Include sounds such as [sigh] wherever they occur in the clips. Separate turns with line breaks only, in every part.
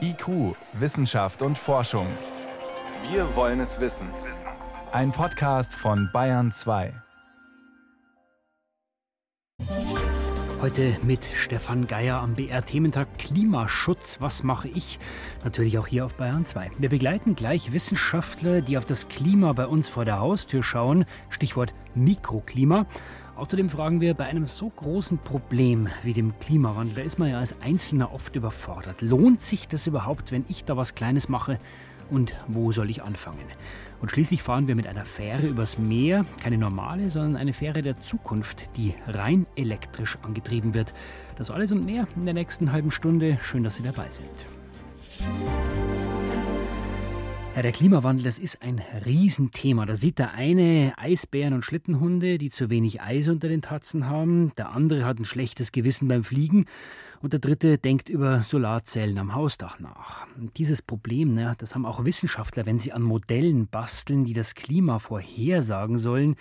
IQ, Wissenschaft und Forschung. Wir wollen es wissen. Ein Podcast von Bayern 2.
Heute mit Stefan Geier am BR-Thementag Klimaschutz. Was mache ich? Natürlich auch hier auf Bayern 2. Wir begleiten gleich Wissenschaftler, die auf das Klima bei uns vor der Haustür schauen. Stichwort Mikroklima. Außerdem fragen wir, bei einem so großen Problem wie dem Klimawandel, da ist man ja als Einzelner oft überfordert. Lohnt sich das überhaupt, wenn ich da was Kleines mache? Und wo soll ich anfangen? Und schließlich fahren wir mit einer Fähre übers Meer, keine normale, sondern eine Fähre der Zukunft, die rein elektrisch angetrieben wird. Das alles und mehr in der nächsten halben Stunde. Schön, dass Sie dabei sind. Ja, der Klimawandel, das ist ein Riesenthema. Da sieht der eine Eisbären und Schlittenhunde, die zu wenig Eis unter den Tatzen haben. Der andere hat ein schlechtes Gewissen beim Fliegen. Und der dritte denkt über Solarzellen am Hausdach nach. Dieses Problem, ne, das haben auch Wissenschaftler, wenn sie an Modellen basteln, die das Klima vorhersagen sollen.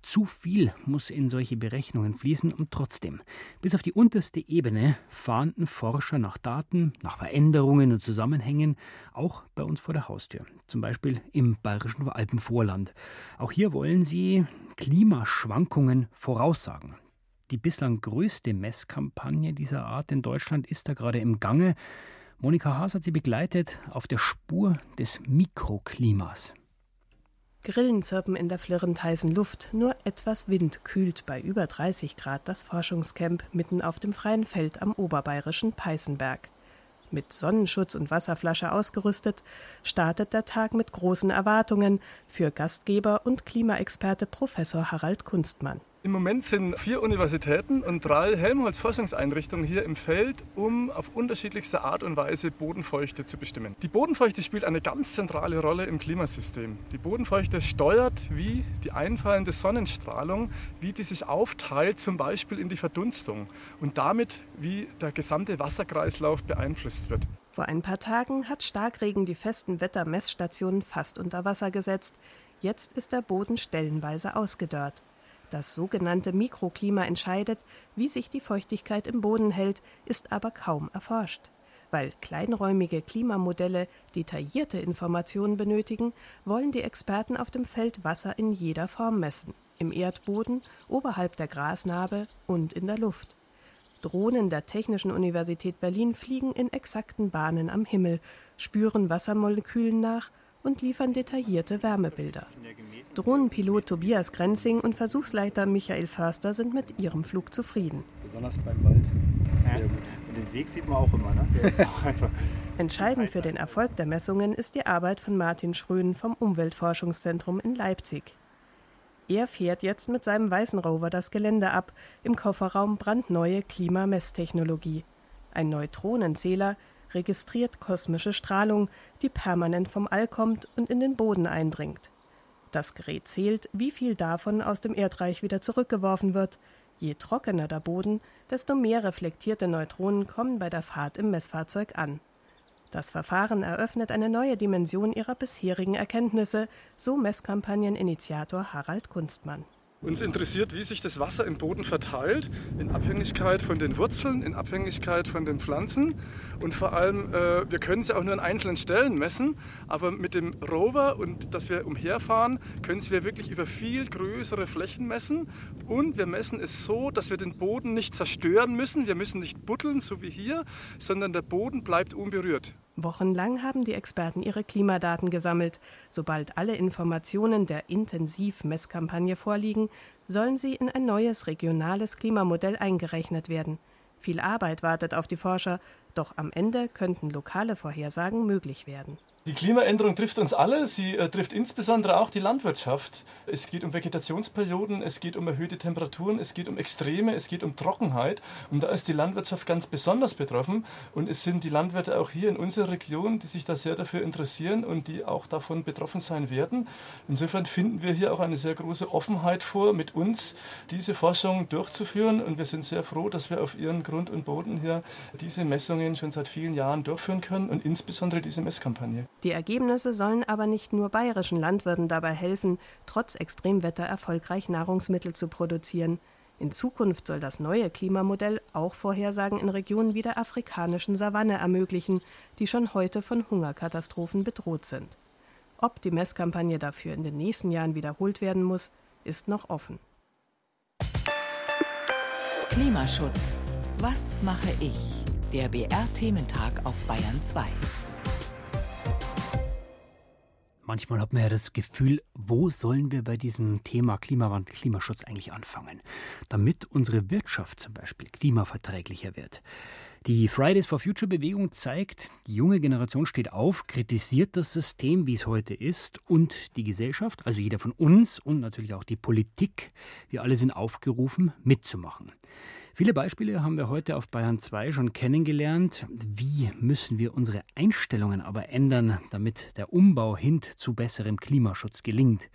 Zu viel muss in solche Berechnungen fließen und trotzdem, bis auf die unterste Ebene fahnden Forscher nach Daten, nach Veränderungen und Zusammenhängen, auch bei uns vor der Haustür, zum Beispiel im bayerischen Alpenvorland. Auch hier wollen sie Klimaschwankungen voraussagen. Die bislang größte Messkampagne dieser Art in Deutschland ist da gerade im Gange. Monika Haas hat sie begleitet auf der Spur des Mikroklimas.
Grillen zirpen in der flirrend heißen Luft, nur etwas Wind kühlt bei über 30 Grad das Forschungscamp mitten auf dem freien Feld am oberbayerischen Peißenberg. Mit Sonnenschutz und Wasserflasche ausgerüstet, startet der Tag mit großen Erwartungen für Gastgeber und Klimaexperte Professor Harald Kunstmann.
Im Moment sind vier Universitäten und drei Helmholtz-Forschungseinrichtungen hier im Feld, um auf unterschiedlichste Art und Weise Bodenfeuchte zu bestimmen. Die Bodenfeuchte spielt eine ganz zentrale Rolle im Klimasystem. Die Bodenfeuchte steuert, wie die einfallende Sonnenstrahlung, wie die sich aufteilt, zum Beispiel in die Verdunstung und damit, wie der gesamte Wasserkreislauf beeinflusst wird.
Vor ein paar Tagen hat Starkregen die festen Wettermessstationen fast unter Wasser gesetzt. Jetzt ist der Boden stellenweise ausgedörrt. Das sogenannte Mikroklima entscheidet, wie sich die Feuchtigkeit im Boden hält, ist aber kaum erforscht. Weil kleinräumige Klimamodelle detaillierte Informationen benötigen, wollen die Experten auf dem Feld Wasser in jeder Form messen. Im Erdboden, oberhalb der Grasnarbe und in der Luft. Drohnen der Technischen Universität Berlin fliegen in exakten Bahnen am Himmel, spüren Wassermolekülen nach und liefern detaillierte Wärmebilder. Drohnenpilot Tobias Grenzing und Versuchsleiter Michael Förster sind mit ihrem Flug zufrieden.
Besonders beim Wald. Sehr gut. Und den Weg sieht man auch immer. Ne? Der ist auch [laughs]
einfach Entscheidend für den Erfolg der Messungen ist die Arbeit von Martin Schröen vom Umweltforschungszentrum in Leipzig. Er fährt jetzt mit seinem weißen Rover das Gelände ab, im Kofferraum brandneue Klimamesstechnologie. Ein Neutronenzähler, registriert kosmische Strahlung, die permanent vom All kommt und in den Boden eindringt. Das Gerät zählt, wie viel davon aus dem Erdreich wieder zurückgeworfen wird. Je trockener der Boden, desto mehr reflektierte Neutronen kommen bei der Fahrt im Messfahrzeug an. Das Verfahren eröffnet eine neue Dimension ihrer bisherigen Erkenntnisse, so Messkampagneninitiator Harald Kunstmann.
Uns interessiert, wie sich das Wasser im Boden verteilt, in Abhängigkeit von den Wurzeln, in Abhängigkeit von den Pflanzen. Und vor allem, äh, wir können es ja auch nur an einzelnen Stellen messen, aber mit dem Rover und dass wir umherfahren, können wir wirklich über viel größere Flächen messen. Und wir messen es so, dass wir den Boden nicht zerstören müssen. Wir müssen nicht buddeln, so wie hier, sondern der Boden bleibt unberührt.
Wochenlang haben die Experten ihre Klimadaten gesammelt. Sobald alle Informationen der Intensiv-Messkampagne vorliegen, sollen sie in ein neues regionales Klimamodell eingerechnet werden. Viel Arbeit wartet auf die Forscher, doch am Ende könnten lokale Vorhersagen möglich werden.
Die Klimaänderung trifft uns alle. Sie äh, trifft insbesondere auch die Landwirtschaft. Es geht um Vegetationsperioden, es geht um erhöhte Temperaturen, es geht um Extreme, es geht um Trockenheit. Und da ist die Landwirtschaft ganz besonders betroffen. Und es sind die Landwirte auch hier in unserer Region, die sich da sehr dafür interessieren und die auch davon betroffen sein werden. Insofern finden wir hier auch eine sehr große Offenheit vor, mit uns diese Forschung durchzuführen. Und wir sind sehr froh, dass wir auf ihren Grund und Boden hier diese Messungen schon seit vielen Jahren durchführen können und insbesondere diese Messkampagne.
Die Ergebnisse sollen aber nicht nur bayerischen Landwirten dabei helfen, trotz Extremwetter erfolgreich Nahrungsmittel zu produzieren. In Zukunft soll das neue Klimamodell auch Vorhersagen in Regionen wie der afrikanischen Savanne ermöglichen, die schon heute von Hungerkatastrophen bedroht sind. Ob die Messkampagne dafür in den nächsten Jahren wiederholt werden muss, ist noch offen.
Klimaschutz. Was mache ich? Der BR-Thementag auf Bayern 2.
Manchmal hat man ja das Gefühl, wo sollen wir bei diesem Thema Klimawandel, Klimaschutz eigentlich anfangen, damit unsere Wirtschaft zum Beispiel klimaverträglicher wird. Die Fridays for Future Bewegung zeigt, die junge Generation steht auf, kritisiert das System, wie es heute ist, und die Gesellschaft, also jeder von uns und natürlich auch die Politik, wir alle sind aufgerufen, mitzumachen. Viele Beispiele haben wir heute auf Bayern 2 schon kennengelernt. Wie müssen wir unsere Einstellungen aber ändern, damit der Umbau hin zu besserem Klimaschutz gelingt?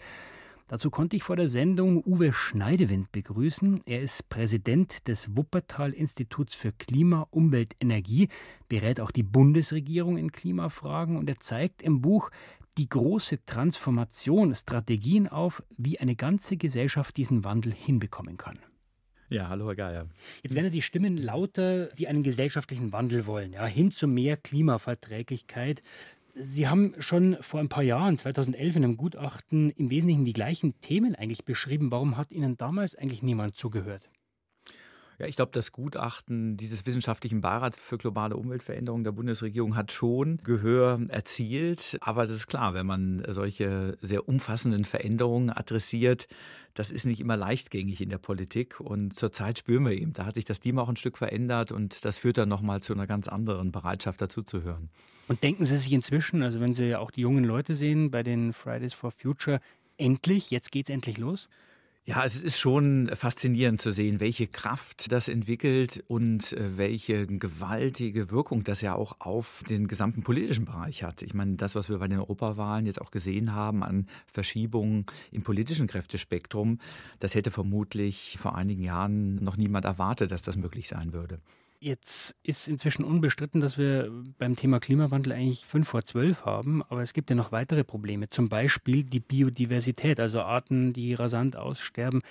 Dazu konnte ich vor der Sendung Uwe Schneidewind begrüßen. Er ist Präsident des Wuppertal-Instituts für Klima, Umwelt, Energie, berät auch die Bundesregierung in Klimafragen und er zeigt im Buch die große Transformation Strategien auf, wie eine ganze Gesellschaft diesen Wandel hinbekommen kann.
Ja, hallo Herr Geier.
Jetzt werden ja die Stimmen lauter, die einen gesellschaftlichen Wandel wollen, ja, hin zu mehr Klimaverträglichkeit. Sie haben schon vor ein paar Jahren, 2011, in einem Gutachten im Wesentlichen die gleichen Themen eigentlich beschrieben. Warum hat Ihnen damals eigentlich niemand zugehört?
Ja, ich glaube, das Gutachten dieses wissenschaftlichen Beirats für globale Umweltveränderung der Bundesregierung hat schon Gehör erzielt. Aber das ist klar, wenn man solche sehr umfassenden Veränderungen adressiert, das ist nicht immer leichtgängig in der Politik. Und zurzeit spüren wir eben, da hat sich das Klima auch ein Stück verändert und das führt dann nochmal zu einer ganz anderen Bereitschaft dazuzuhören.
Und denken Sie sich inzwischen, also wenn Sie auch die jungen Leute sehen bei den Fridays for Future, endlich, jetzt geht es endlich los?
Ja, es ist schon faszinierend zu sehen, welche Kraft das entwickelt und äh, welche gewaltige Wirkung das ja auch auf den gesamten politischen Bereich hat. Ich meine, das, was wir bei den Europawahlen jetzt auch gesehen haben an Verschiebungen im politischen Kräftespektrum, das hätte vermutlich vor einigen Jahren noch niemand erwartet, dass das möglich sein würde.
Jetzt ist inzwischen unbestritten, dass wir beim Thema Klimawandel eigentlich fünf vor zwölf haben, aber es gibt ja noch weitere Probleme. Zum Beispiel die Biodiversität, also Arten, die rasant aussterben.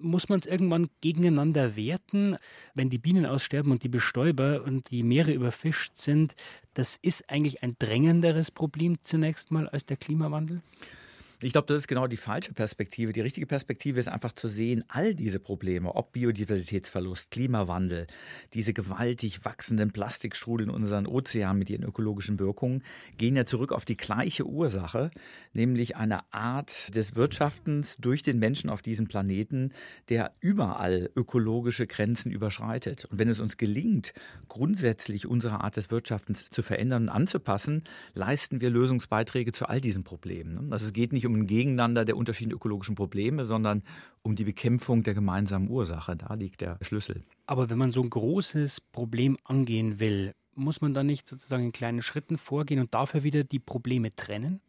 Muss man es irgendwann gegeneinander werten, wenn die Bienen aussterben und die Bestäuber und die Meere überfischt sind? Das ist eigentlich ein drängenderes Problem zunächst mal als der Klimawandel?
Ich glaube, das ist genau die falsche Perspektive. Die richtige Perspektive ist einfach zu sehen, all diese Probleme, ob Biodiversitätsverlust, Klimawandel, diese gewaltig wachsenden Plastikstrudel in unseren Ozeanen mit ihren ökologischen Wirkungen, gehen ja zurück auf die gleiche Ursache, nämlich eine Art des Wirtschaftens durch den Menschen auf diesem Planeten, der überall ökologische Grenzen überschreitet. Und wenn es uns gelingt, grundsätzlich unsere Art des Wirtschaftens zu verändern und anzupassen, leisten wir Lösungsbeiträge zu all diesen Problemen. Also es geht nicht um um ein Gegeneinander der unterschiedlichen ökologischen Probleme, sondern um die Bekämpfung der gemeinsamen Ursache. Da liegt der Schlüssel.
Aber wenn man so ein großes Problem angehen will, muss man dann nicht sozusagen in kleinen Schritten vorgehen und dafür wieder die Probleme trennen?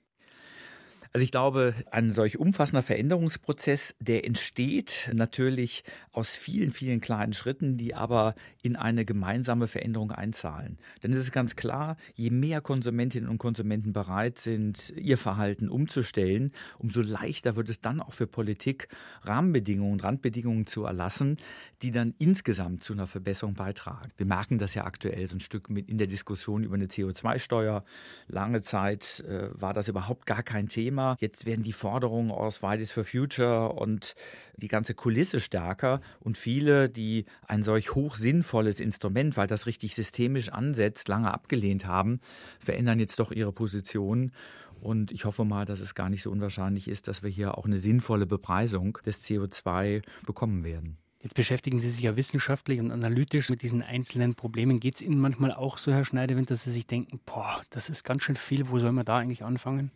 Also ich glaube, ein solch umfassender Veränderungsprozess, der entsteht natürlich aus vielen, vielen kleinen Schritten, die aber in eine gemeinsame Veränderung einzahlen. Denn es ist ganz klar, je mehr Konsumentinnen und Konsumenten bereit sind, ihr Verhalten umzustellen, umso leichter wird es dann auch für Politik, Rahmenbedingungen, Randbedingungen zu erlassen, die dann insgesamt zu einer Verbesserung beitragen. Wir merken das ja aktuell so ein Stück mit in der Diskussion über eine CO2-Steuer. Lange Zeit äh, war das überhaupt gar kein Thema. Thema. Jetzt werden die Forderungen aus Fridays for Future und die ganze Kulisse stärker und viele, die ein solch hoch sinnvolles Instrument, weil das richtig systemisch ansetzt, lange abgelehnt haben, verändern jetzt doch ihre Position. Und ich hoffe mal, dass es gar nicht so unwahrscheinlich ist, dass wir hier auch eine sinnvolle Bepreisung des CO2 bekommen werden.
Jetzt beschäftigen Sie sich ja wissenschaftlich und analytisch mit diesen einzelnen Problemen. Geht es Ihnen manchmal auch so, Herr Schneidewind, dass Sie sich denken, boah, das ist ganz schön viel, wo soll man da eigentlich anfangen?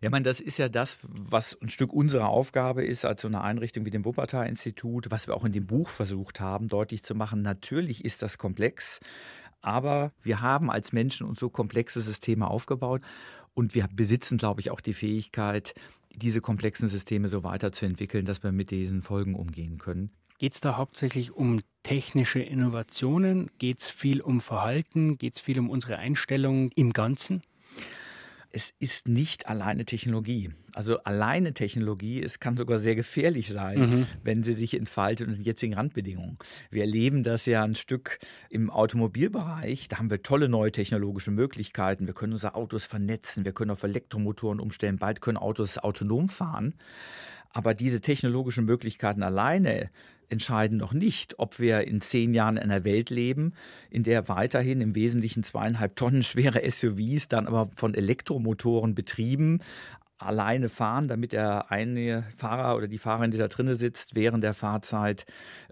Ja, ich meine, das ist ja das, was ein Stück unserer Aufgabe ist, als so eine Einrichtung wie dem Wuppertal-Institut, was wir auch in dem Buch versucht haben, deutlich zu machen. Natürlich ist das komplex, aber wir haben als Menschen uns so komplexe Systeme aufgebaut und wir besitzen, glaube ich, auch die Fähigkeit, diese komplexen Systeme so weiterzuentwickeln, dass wir mit diesen Folgen umgehen können.
Geht es da hauptsächlich um technische Innovationen? Geht es viel um Verhalten? Geht es viel um unsere Einstellung im Ganzen?
Es ist nicht alleine Technologie. Also alleine Technologie, es kann sogar sehr gefährlich sein, mhm. wenn sie sich entfaltet unter den jetzigen Randbedingungen. Wir erleben das ja ein Stück im Automobilbereich. Da haben wir tolle neue technologische Möglichkeiten. Wir können unsere Autos vernetzen, wir können auf Elektromotoren umstellen, bald können Autos autonom fahren. Aber diese technologischen Möglichkeiten alleine entscheiden noch nicht, ob wir in zehn Jahren in einer Welt leben, in der weiterhin im Wesentlichen zweieinhalb Tonnen schwere SUVs dann aber von Elektromotoren betrieben alleine fahren, damit der eine Fahrer oder die Fahrerin, die da drinnen sitzt, während der Fahrzeit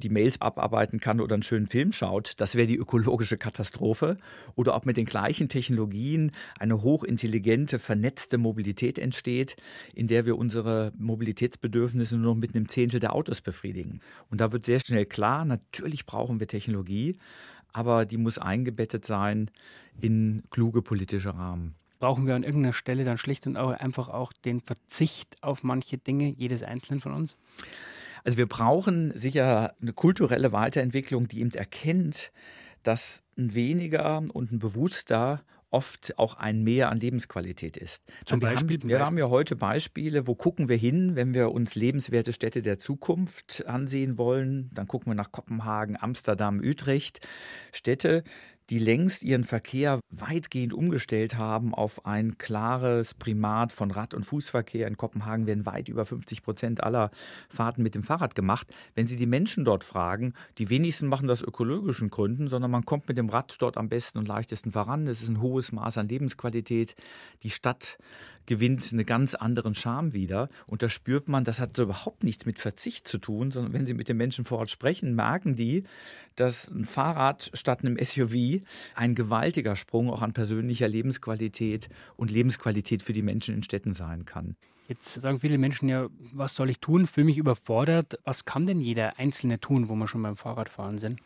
die Mails abarbeiten kann oder einen schönen Film schaut. Das wäre die ökologische Katastrophe. Oder ob mit den gleichen Technologien eine hochintelligente, vernetzte Mobilität entsteht, in der wir unsere Mobilitätsbedürfnisse nur noch mit einem Zehntel der Autos befriedigen. Und da wird sehr schnell klar, natürlich brauchen wir Technologie, aber die muss eingebettet sein in kluge politische Rahmen
brauchen wir an irgendeiner Stelle dann schlicht und einfach auch den Verzicht auf manche Dinge jedes Einzelnen von uns?
Also wir brauchen sicher eine kulturelle Weiterentwicklung, die eben erkennt, dass ein weniger und ein bewusster oft auch ein Mehr an Lebensqualität ist.
Zum wir Beispiel?
Haben, wir haben ja heute Beispiele, wo gucken wir hin, wenn wir uns lebenswerte Städte der Zukunft ansehen wollen. Dann gucken wir nach Kopenhagen, Amsterdam, Utrecht. Städte, die längst ihren Verkehr weitgehend umgestellt haben auf ein klares Primat von Rad- und Fußverkehr. In Kopenhagen werden weit über 50 Prozent aller Fahrten mit dem Fahrrad gemacht. Wenn Sie die Menschen dort fragen, die wenigsten machen das ökologischen Gründen, sondern man kommt mit dem Rad dort am besten und leichtesten voran. Es ist ein hohes Maß an Lebensqualität. Die Stadt gewinnt einen ganz anderen Charme wieder. Und da spürt man, das hat so überhaupt nichts mit Verzicht zu tun, sondern wenn Sie mit den Menschen vor Ort sprechen, merken die, dass ein Fahrrad statt einem SUV ein gewaltiger Sprung auch an persönlicher Lebensqualität und Lebensqualität für die Menschen in Städten sein kann.
Jetzt sagen viele Menschen ja, was soll ich tun? Fühle mich überfordert. Was kann denn jeder Einzelne tun, wo wir schon beim Fahrradfahren sind?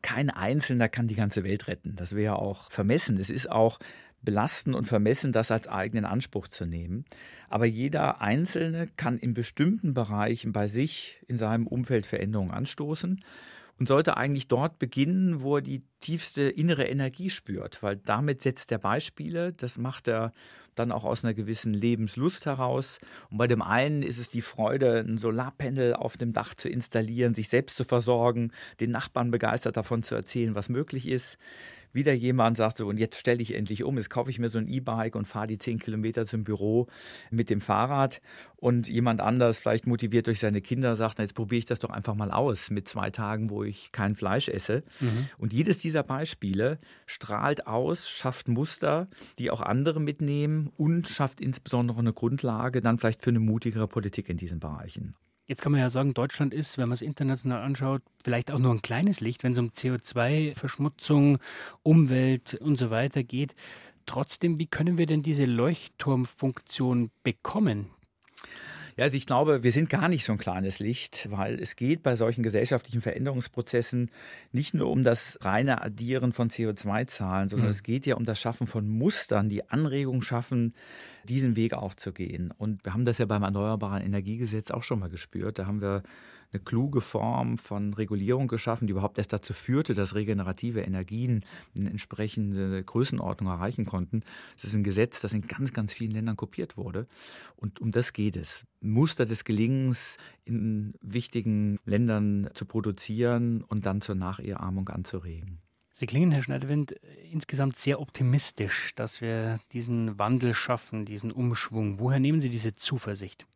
Kein Einzelner kann die ganze Welt retten. Das wäre auch vermessen. Es ist auch belasten und vermessen, das als eigenen Anspruch zu nehmen. Aber jeder Einzelne kann in bestimmten Bereichen bei sich in seinem Umfeld Veränderungen anstoßen und sollte eigentlich dort beginnen, wo er die tiefste innere Energie spürt, weil damit setzt er Beispiele, das macht er dann auch aus einer gewissen Lebenslust heraus. Und bei dem einen ist es die Freude, ein Solarpanel auf dem Dach zu installieren, sich selbst zu versorgen, den Nachbarn begeistert davon zu erzählen, was möglich ist wieder jemand sagt so, und jetzt stelle ich endlich um, jetzt kaufe ich mir so ein E-Bike und fahre die zehn Kilometer zum Büro mit dem Fahrrad. Und jemand anders, vielleicht motiviert durch seine Kinder, sagt, na, jetzt probiere ich das doch einfach mal aus mit zwei Tagen, wo ich kein Fleisch esse. Mhm. Und jedes dieser Beispiele strahlt aus, schafft Muster, die auch andere mitnehmen und schafft insbesondere eine Grundlage dann vielleicht für eine mutigere Politik in diesen Bereichen.
Jetzt kann man ja sagen, Deutschland ist, wenn man es international anschaut, vielleicht auch nur ein kleines Licht, wenn es um CO2-Verschmutzung, Umwelt und so weiter geht. Trotzdem, wie können wir denn diese Leuchtturmfunktion bekommen?
Ja, also ich glaube, wir sind gar nicht so ein kleines Licht, weil es geht bei solchen gesellschaftlichen Veränderungsprozessen nicht nur um das reine Addieren von CO2-Zahlen, sondern mhm. es geht ja um das Schaffen von Mustern, die Anregungen schaffen, diesen Weg auch zu gehen. Und wir haben das ja beim Erneuerbaren Energiegesetz auch schon mal gespürt. Da haben wir eine kluge Form von Regulierung geschaffen, die überhaupt erst dazu führte, dass regenerative Energien eine entsprechende Größenordnung erreichen konnten. Das ist ein Gesetz, das in ganz, ganz vielen Ländern kopiert wurde. Und um das geht es. Muster des Gelingens in wichtigen Ländern zu produzieren und dann zur Nachahmung anzuregen.
Sie klingen, Herr Schneiderwind, insgesamt sehr optimistisch, dass wir diesen Wandel schaffen, diesen Umschwung. Woher nehmen Sie diese Zuversicht?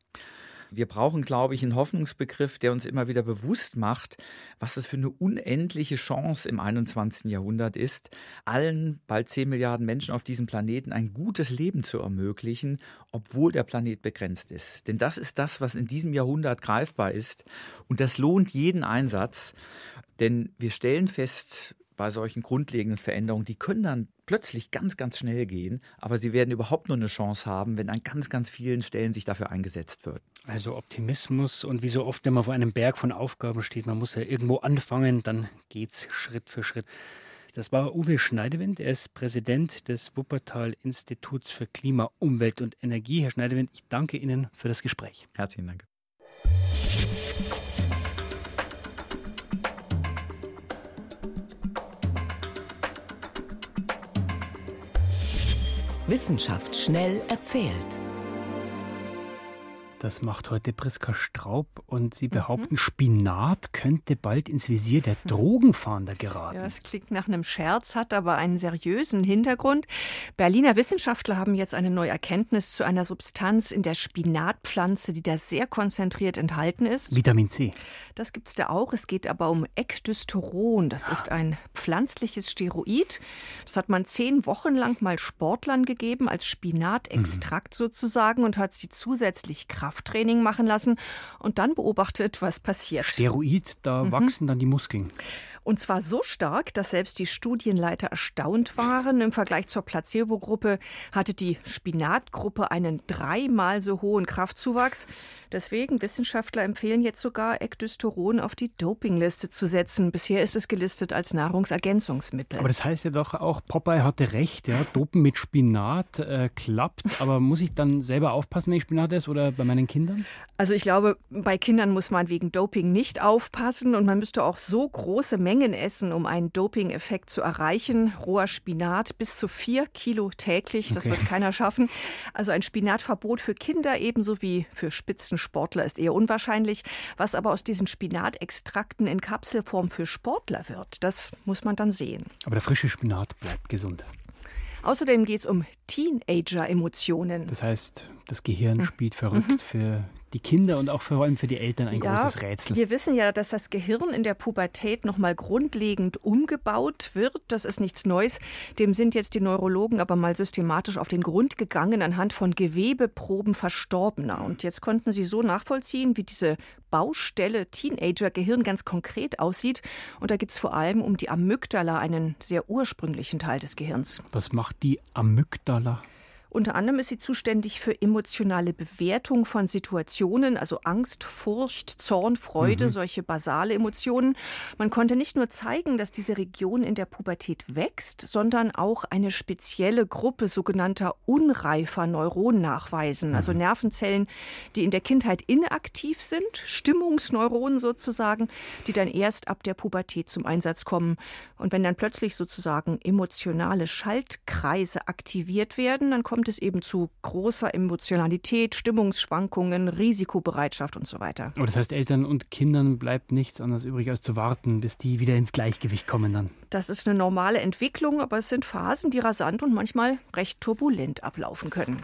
Wir brauchen, glaube ich, einen Hoffnungsbegriff, der uns immer wieder bewusst macht, was das für eine unendliche Chance im 21. Jahrhundert ist, allen bald 10 Milliarden Menschen auf diesem Planeten ein gutes Leben zu ermöglichen, obwohl der Planet begrenzt ist. Denn das ist das, was in diesem Jahrhundert greifbar ist. Und das lohnt jeden Einsatz. Denn wir stellen fest, bei solchen grundlegenden Veränderungen, die können dann plötzlich ganz, ganz schnell gehen, aber sie werden überhaupt nur eine Chance haben, wenn an ganz, ganz vielen Stellen sich dafür eingesetzt wird.
Also Optimismus und wie so oft, wenn man vor einem Berg von Aufgaben steht, man muss ja irgendwo anfangen, dann geht es Schritt für Schritt. Das war Uwe Schneidewind, er ist Präsident des Wuppertal-Instituts für Klima, Umwelt und Energie. Herr Schneidewind, ich danke Ihnen für das Gespräch.
Herzlichen Dank.
Wissenschaft schnell erzählt.
Das macht heute Priska Straub und Sie behaupten, mhm. Spinat könnte bald ins Visier der [laughs] Drogenfahnder geraten.
Ja, das klingt nach einem Scherz, hat aber einen seriösen Hintergrund. Berliner Wissenschaftler haben jetzt eine neue Erkenntnis zu einer Substanz in der Spinatpflanze, die da sehr konzentriert enthalten ist.
Vitamin C.
Das gibt es da auch. Es geht aber um Ekdysteron. Das ist ein pflanzliches Steroid. Das hat man zehn Wochen lang mal Sportlern gegeben, als Spinatextrakt mhm. sozusagen, und hat sie zusätzlich Krafttraining machen lassen und dann beobachtet, was passiert.
Steroid, da mhm. wachsen dann die Muskeln.
Und zwar so stark, dass selbst die Studienleiter erstaunt waren. Im Vergleich zur Placebo-Gruppe hatte die Spinatgruppe einen dreimal so hohen Kraftzuwachs. Deswegen Wissenschaftler empfehlen jetzt sogar Ekdysteron auf die Dopingliste zu setzen. Bisher ist es gelistet als Nahrungsergänzungsmittel.
Aber das heißt ja doch auch, Popeye hatte recht, ja, Dopen mit Spinat äh, klappt. Aber muss ich dann selber aufpassen, wenn ich Spinat esse oder bei meinen Kindern?
Also ich glaube, bei Kindern muss man wegen Doping nicht aufpassen und man müsste auch so große Mengen essen, um einen Doping-Effekt zu erreichen. Roher Spinat bis zu vier Kilo täglich, das okay. wird keiner schaffen. Also ein Spinatverbot für Kinder ebenso wie für Spitzen Sportler ist eher unwahrscheinlich. Was aber aus diesen Spinatextrakten in Kapselform für Sportler wird, das muss man dann sehen.
Aber der frische Spinat bleibt gesund.
Außerdem geht es um Teenager-Emotionen.
Das heißt, das Gehirn hm. spielt verrückt mhm. für die Kinder und auch vor allem für die Eltern ein ja, großes Rätsel.
Wir wissen ja, dass das Gehirn in der Pubertät nochmal grundlegend umgebaut wird. Das ist nichts Neues. Dem sind jetzt die Neurologen aber mal systematisch auf den Grund gegangen anhand von Gewebeproben Verstorbener. Und jetzt konnten sie so nachvollziehen, wie diese Baustelle Teenager-Gehirn ganz konkret aussieht. Und da geht es vor allem um die Amygdala, einen sehr ursprünglichen Teil des Gehirns.
Was macht die Amygdala?
Unter anderem ist sie zuständig für emotionale Bewertung von Situationen, also Angst, Furcht, Zorn, Freude, mhm. solche basale Emotionen. Man konnte nicht nur zeigen, dass diese Region in der Pubertät wächst, sondern auch eine spezielle Gruppe sogenannter unreifer Neuronen nachweisen, also mhm. Nervenzellen, die in der Kindheit inaktiv sind, Stimmungsneuronen sozusagen, die dann erst ab der Pubertät zum Einsatz kommen. Und wenn dann plötzlich sozusagen emotionale Schaltkreise aktiviert werden, dann kommt kommt es eben zu großer Emotionalität, Stimmungsschwankungen, Risikobereitschaft und so weiter.
Aber das heißt, Eltern und Kindern bleibt nichts anderes übrig, als zu warten, bis die wieder ins Gleichgewicht kommen dann.
Das ist eine normale Entwicklung, aber es sind Phasen, die rasant und manchmal recht turbulent ablaufen können.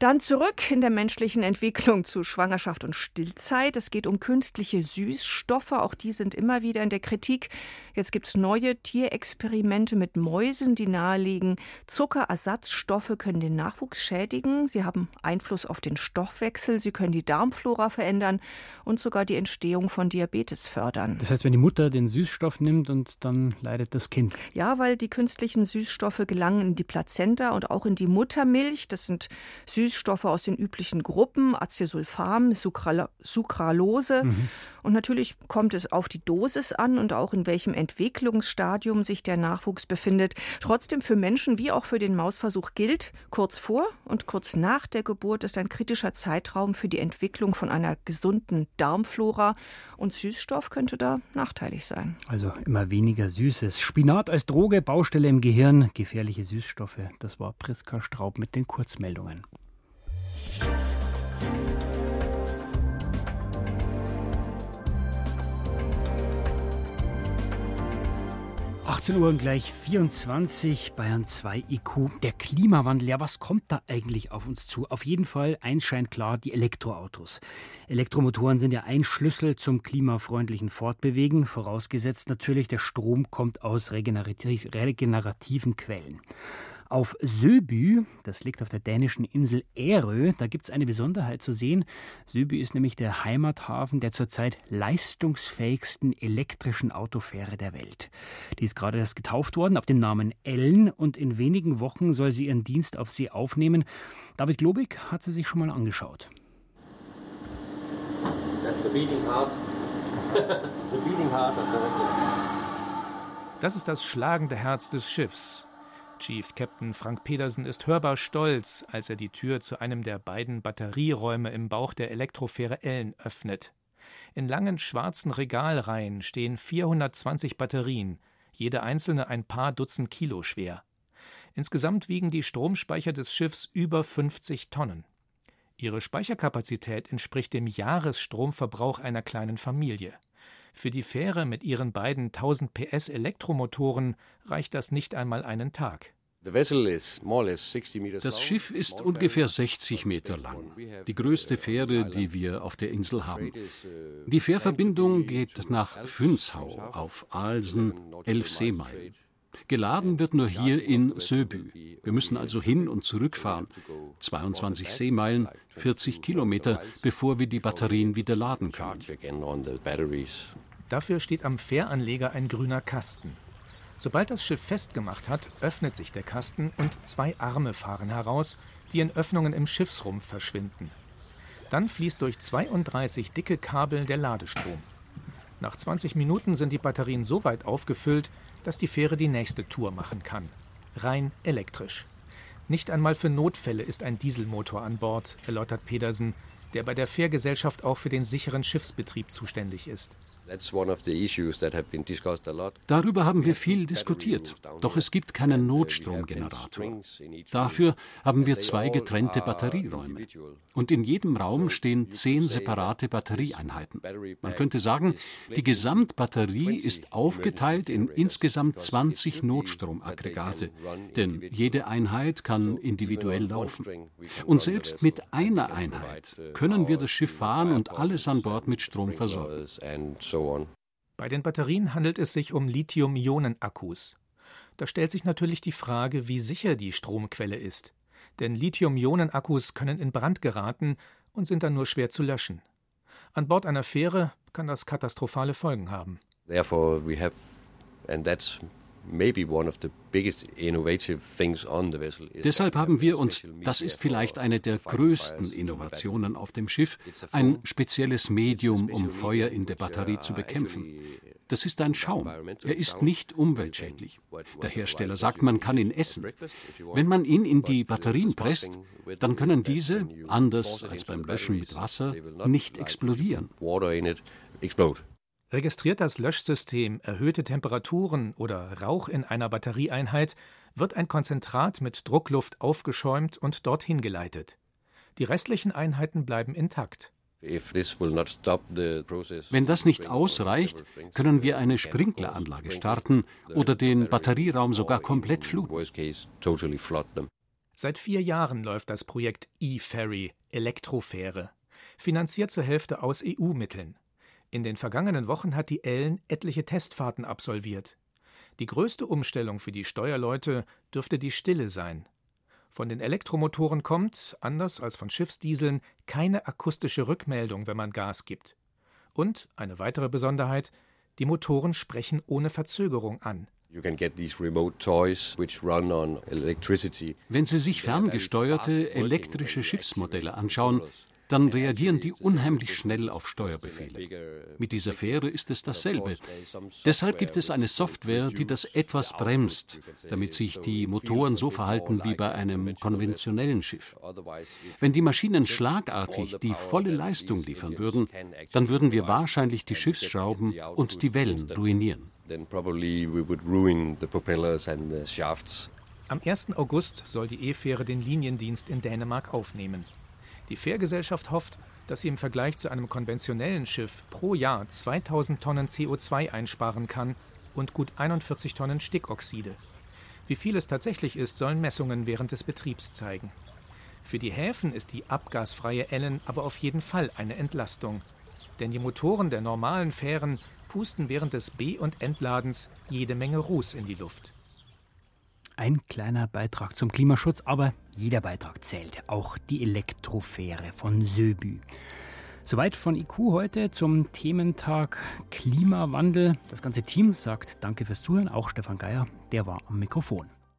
Dann zurück in der menschlichen Entwicklung zu Schwangerschaft und Stillzeit. Es geht um künstliche Süßstoffe. Auch die sind immer wieder in der Kritik. Jetzt gibt es neue Tierexperimente mit Mäusen, die nahelegen, Zuckerersatzstoffe können den Nachwuchs schädigen. Sie haben Einfluss auf den Stoffwechsel. Sie können die Darmflora verändern und sogar die Entstehung von Diabetes fördern.
Das heißt, wenn die Mutter den Süßstoff nimmt und dann leidet das Kind.
Ja, weil die künstlichen Süßstoffe gelangen in die Plazenta und auch in die Muttermilch. Das sind Süßstoffe Süßstoffe aus den üblichen Gruppen, Acesulfam, Sucralose. Mhm. Und natürlich kommt es auf die Dosis an und auch in welchem Entwicklungsstadium sich der Nachwuchs befindet. Trotzdem für Menschen wie auch für den Mausversuch gilt, kurz vor und kurz nach der Geburt ist ein kritischer Zeitraum für die Entwicklung von einer gesunden Darmflora und Süßstoff könnte da nachteilig sein.
Also immer weniger Süßes. Spinat als Droge, Baustelle im Gehirn, gefährliche Süßstoffe. Das war Priska Straub mit den Kurzmeldungen. 18 Uhr und gleich 24, Bayern 2 IQ. Der Klimawandel, ja, was kommt da eigentlich auf uns zu? Auf jeden Fall, eins scheint klar, die Elektroautos. Elektromotoren sind ja ein Schlüssel zum klimafreundlichen Fortbewegen, vorausgesetzt natürlich, der Strom kommt aus regenerativ, regenerativen Quellen. Auf Söby, das liegt auf der dänischen Insel Ärö, da gibt es eine Besonderheit zu sehen. Söby ist nämlich der Heimathafen der zurzeit leistungsfähigsten elektrischen Autofähre der Welt. Die ist gerade erst getauft worden auf den Namen Ellen und in wenigen Wochen soll sie ihren Dienst auf See aufnehmen. David Globig hat sie sich schon mal angeschaut. That's the beating heart. [laughs]
the beating heart of the vessel. Das ist das schlagende Herz des Schiffs. Chief Captain Frank Pedersen ist hörbar stolz, als er die Tür zu einem der beiden Batterieräume im Bauch der Elektrofähre Ellen öffnet. In langen schwarzen Regalreihen stehen 420 Batterien, jede einzelne ein paar Dutzend Kilo schwer. Insgesamt wiegen die Stromspeicher des Schiffs über 50 Tonnen. Ihre Speicherkapazität entspricht dem Jahresstromverbrauch einer kleinen Familie. Für die Fähre mit ihren beiden 1000 PS Elektromotoren reicht das nicht einmal einen Tag.
Das Schiff ist ungefähr 60 Meter lang, die größte Fähre, die wir auf der Insel haben. Die Fährverbindung geht nach Fünshau auf Alsen, elf Seemeilen. Geladen wird nur hier in Söbü. Wir müssen also hin und zurückfahren. 22 Seemeilen, 40 Kilometer, bevor wir die Batterien wieder laden können.
Dafür steht am Fähranleger ein grüner Kasten. Sobald das Schiff festgemacht hat, öffnet sich der Kasten und zwei Arme fahren heraus, die in Öffnungen im Schiffsrumpf verschwinden. Dann fließt durch 32 dicke Kabel der Ladestrom. Nach 20 Minuten sind die Batterien so weit aufgefüllt, dass die Fähre die nächste Tour machen kann. Rein elektrisch. Nicht einmal für Notfälle ist ein Dieselmotor an Bord, erläutert Pedersen, der bei der Fährgesellschaft auch für den sicheren Schiffsbetrieb zuständig ist.
Darüber haben wir viel diskutiert, doch es gibt keinen Notstromgenerator. Dafür haben wir zwei getrennte Batterieräume. Und in jedem Raum stehen zehn separate Batterieeinheiten. Man könnte sagen, die Gesamtbatterie ist aufgeteilt in insgesamt 20 Notstromaggregate, denn jede Einheit kann individuell laufen. Und selbst mit einer Einheit können wir das Schiff fahren und alles an Bord mit Strom versorgen.
Bei den Batterien handelt es sich um Lithium-Ionen-Akkus. Da stellt sich natürlich die Frage, wie sicher die Stromquelle ist. Denn Lithium-Ionen-Akkus können in Brand geraten und sind dann nur schwer zu löschen. An Bord einer Fähre kann das katastrophale Folgen haben.
Therefore we have and that's Deshalb haben wir, und das ist vielleicht eine der größten Innovationen auf dem Schiff, ein spezielles Medium, um Feuer in der Batterie zu bekämpfen. Das ist ein Schaum. Er ist nicht umweltschädlich. Der Hersteller sagt, man kann ihn essen. Wenn man ihn in die Batterien presst, dann können diese, anders als beim Löschen mit Wasser, nicht explodieren.
Registriert das Löschsystem erhöhte Temperaturen oder Rauch in einer Batterieeinheit, wird ein Konzentrat mit Druckluft aufgeschäumt und dorthin geleitet. Die restlichen Einheiten bleiben intakt.
Wenn das nicht ausreicht, können wir eine Sprinkleranlage starten oder den Batterieraum sogar komplett fluten.
Seit vier Jahren läuft das Projekt E-Ferry, Elektrofähre, finanziert zur Hälfte aus EU-Mitteln. In den vergangenen Wochen hat die Ellen etliche Testfahrten absolviert. Die größte Umstellung für die Steuerleute dürfte die Stille sein. Von den Elektromotoren kommt, anders als von Schiffsdieseln, keine akustische Rückmeldung, wenn man Gas gibt. Und eine weitere Besonderheit, die Motoren sprechen ohne Verzögerung an.
Wenn Sie sich ferngesteuerte elektrische Schiffsmodelle anschauen, dann reagieren die unheimlich schnell auf Steuerbefehle. Mit dieser Fähre ist es dasselbe. Deshalb gibt es eine Software, die das etwas bremst, damit sich die Motoren so verhalten wie bei einem konventionellen Schiff. Wenn die Maschinen schlagartig die volle Leistung liefern würden, dann würden wir wahrscheinlich die Schiffsschrauben und die Wellen ruinieren.
Am 1. August soll die E-Fähre den Liniendienst in Dänemark aufnehmen. Die Fährgesellschaft hofft, dass sie im Vergleich zu einem konventionellen Schiff pro Jahr 2000 Tonnen CO2 einsparen kann und gut 41 Tonnen Stickoxide. Wie viel es tatsächlich ist, sollen Messungen während des Betriebs zeigen. Für die Häfen ist die abgasfreie Ellen aber auf jeden Fall eine Entlastung. Denn die Motoren der normalen Fähren pusten während des Be- und Entladens jede Menge Ruß in die Luft.
Ein kleiner Beitrag zum Klimaschutz, aber jeder Beitrag zählt, auch die Elektrofähre von Söbü. Soweit von IQ heute zum Thementag Klimawandel. Das ganze Team sagt Danke fürs Zuhören, auch Stefan Geier, der war am Mikrofon.